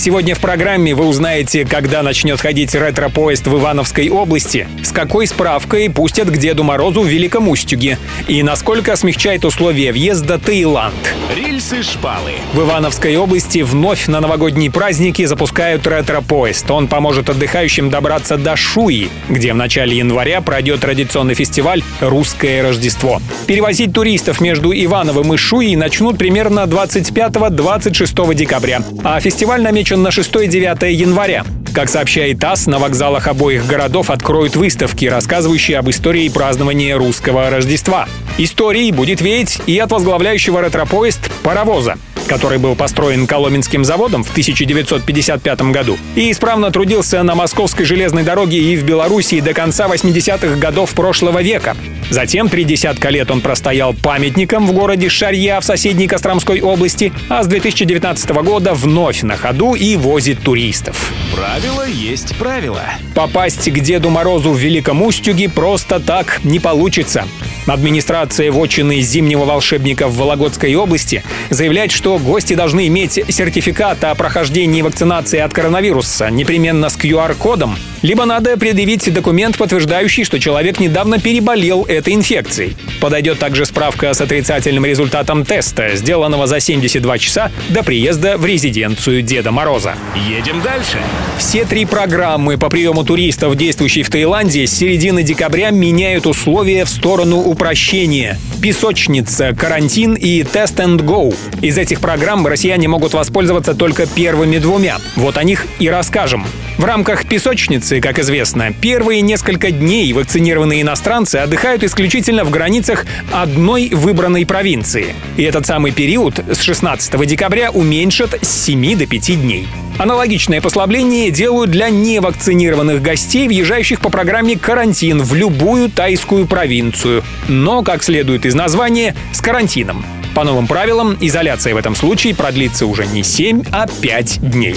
Сегодня в программе вы узнаете, когда начнет ходить ретро-поезд в Ивановской области, с какой справкой пустят к Деду Морозу в Великом Устюге и насколько смягчает условия въезда Таиланд. Рельсы-шпалы. В Ивановской области вновь на новогодние праздники запускают ретро-поезд. Он поможет отдыхающим добраться до Шуи, где в начале января пройдет традиционный фестиваль «Русское Рождество». Перевозить туристов между Ивановым и Шуей начнут примерно 25-26 декабря, а фестиваль намечен намечен на 6-9 января. Как сообщает ТАСС, на вокзалах обоих городов откроют выставки, рассказывающие об истории празднования русского Рождества. Историей будет веять и от возглавляющего ретропоезд «Паровоза», который был построен Коломенским заводом в 1955 году и исправно трудился на московской железной дороге и в Белоруссии до конца 80-х годов прошлого века. Затем три десятка лет он простоял памятником в городе Шарья в соседней Костромской области, а с 2019 года вновь на ходу и возит туристов. Правило есть правило. Попасть к Деду Морозу в Великом Устюге просто так не получится. Администрация вотчины зимнего волшебника в Вологодской области заявляет, что гости должны иметь сертификат о прохождении вакцинации от коронавируса, непременно с QR-кодом, либо надо предъявить документ, подтверждающий, что человек недавно переболел этой инфекцией. Подойдет также справка с отрицательным результатом теста, сделанного за 72 часа до приезда в резиденцию Деда Мороза. Едем дальше. Все три программы по приему туристов, действующие в Таиланде, с середины декабря меняют условия в сторону упрощения. Песочница, карантин и Test and Go. Из этих программ россияне могут воспользоваться только первыми двумя. Вот о них и расскажем. В рамках песочницы, как известно, первые несколько дней вакцинированные иностранцы отдыхают исключительно в границах одной выбранной провинции. И этот самый период с 16 декабря уменьшат с 7 до 5 дней. Аналогичное послабление делают для невакцинированных гостей, въезжающих по программе «Карантин» в любую тайскую провинцию. Но, как следует из названия, с карантином. По новым правилам, изоляция в этом случае продлится уже не 7, а 5 дней.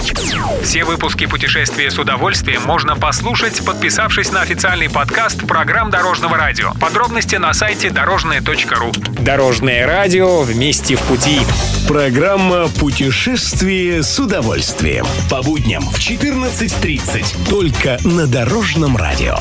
Все выпуски «Путешествия с удовольствием» можно послушать, подписавшись на официальный подкаст программ Дорожного радио. Подробности на сайте дорожное.ру. Дорожное радио вместе в пути. Программа «Путешествие с удовольствием». По будням в 14.30. Только на Дорожном радио.